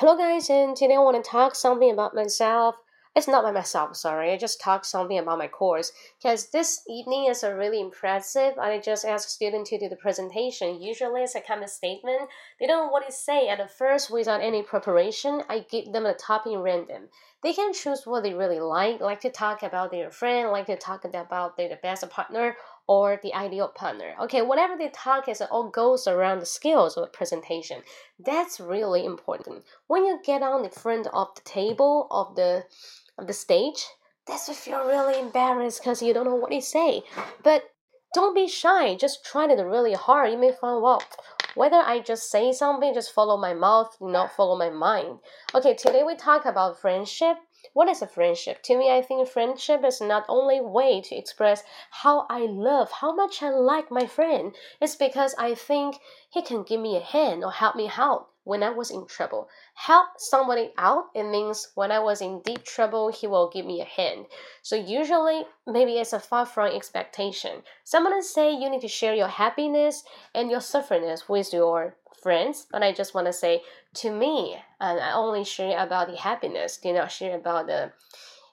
Hello guys, and today I want to talk something about myself. It's not by myself, sorry. I just talk something about my course because this evening is a really impressive. I just ask students to do the presentation. Usually it's a kind of statement. They don't know what to say at the first without any preparation. I give them a topic random. They can choose what they really like, like to talk about their friend, like to talk about their best partner, or the ideal partner. Okay, whatever they talk is all goes around the skills of the presentation. That's really important. When you get on the front of the table of the of the stage, that's if you feel really embarrassed because you don't know what to say. But don't be shy. Just try it really hard. You may find well whether I just say something, just follow my mouth, not follow my mind. Okay, today we talk about friendship what is a friendship? To me, I think friendship is not only way to express how I love, how much I like my friend. It's because I think he can give me a hand or help me out when I was in trouble. Help somebody out, it means when I was in deep trouble, he will give me a hand. So usually, maybe it's a far from expectation. Someone say you need to share your happiness and your sufferingness with your friends, but I just want to say to me, and I only share about the happiness, do not share about the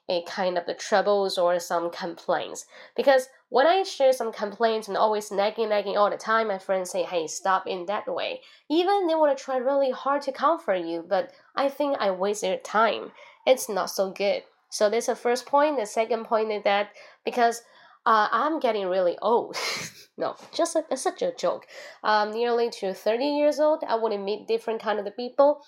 a kind of the troubles or some complaints. Because when I share some complaints and always nagging, nagging all the time, my friends say, hey, stop in that way. Even they want to try really hard to comfort you, but I think I waste their time. It's not so good. So that's the first point. The second point is that because uh, I'm getting really old. no, just a, such a joke. Um, nearly to 30 years old, I want to meet different kind of the people.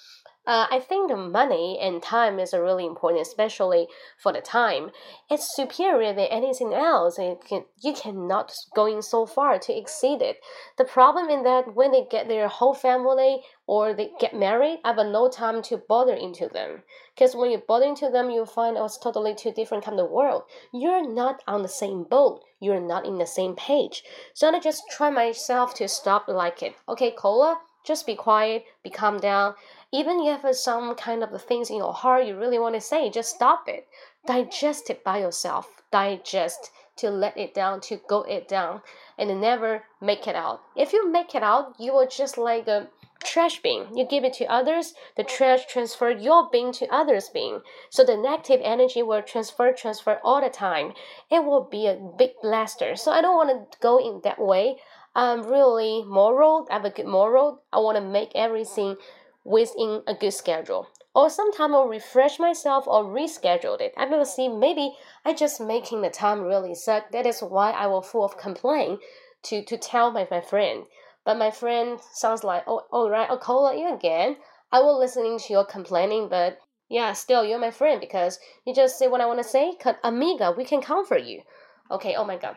Uh, I think the money and time is really important, especially for the time. It's superior than anything else. It can, you cannot going so far to exceed it. The problem is that when they get their whole family or they get married, I have no time to bother into them. Because when you bother into them, you find it's totally two different kind of world. You're not on the same boat. You're not in the same page. So I just try myself to stop like it. Okay, Kola, just be quiet, be calm down. Even if it's some kind of things in your heart you really want to say, just stop it. Digest it by yourself. Digest to let it down, to go it down, and never make it out. If you make it out, you will just like a trash bin. You give it to others, the trash transfer your bin to others' bin. So the negative energy will transfer, transfer all the time. It will be a big blaster. So I don't want to go in that way. I'm really moral. I have a good moral. I want to make everything within a good schedule. Or sometimes I'll refresh myself or reschedule it. I will see maybe I just making the time really suck. That is why I will full of complaint to, to tell my, my friend. But my friend sounds like, oh, all right, I'll call you again. I will listening to your complaining, but yeah, still you're my friend because you just say what I want to say. Amiga, we can comfort you. Okay, oh my god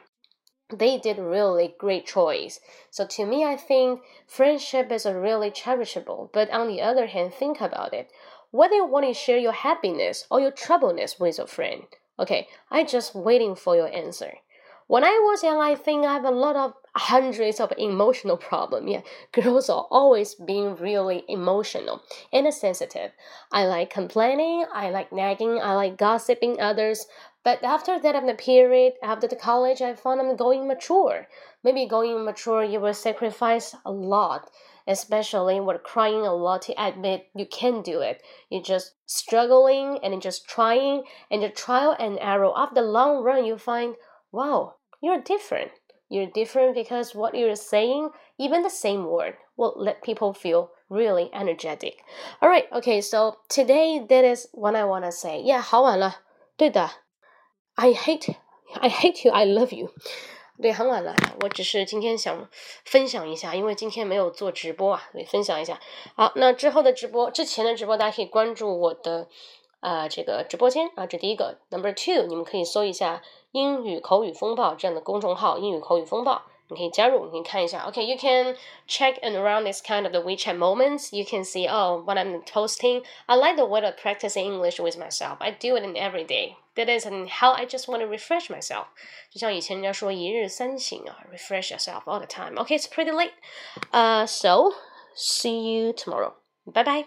they did really great choice. So to me, I think friendship is a really cherishable. But on the other hand, think about it. Whether you want to share your happiness or your troubleness with a friend. Okay, I just waiting for your answer. When I was young, I think I have a lot of hundreds of emotional problem. Yeah, girls are always being really emotional and sensitive. I like complaining, I like nagging, I like gossiping others. But after that, of the period after the college, I found I'm going mature. Maybe going mature, you will sacrifice a lot, especially when crying a lot to admit you can do it. You're just struggling and just trying, and the trial and error. After the long run, you find, wow, you're different. You're different because what you're saying, even the same word, will let people feel really energetic. Alright, okay, so today that is what I wanna say. Yeah, 好晚了，对的，I hate I hate you, I love you。对，很晚了，我只是今天想分享一下，因为今天没有做直播啊，对，分享一下。好，那之后的直播，之前的直播大家可以关注我的 啊、呃、这个直播间啊，这第一个。Number two，你们可以搜一下英语口语风暴这样的公众号，英语口语风暴。你可以加入，你可以看一下。Okay, you can check and around this kind of the WeChat moments. You can see, oh, what I'm posting. I like the way of practicing English with myself. I do it in every day. That is how I just want to refresh myself. 就像以前人家说一日三省啊，refresh yourself all the time. Okay, it's pretty late. Uh, so see you tomorrow. Bye bye.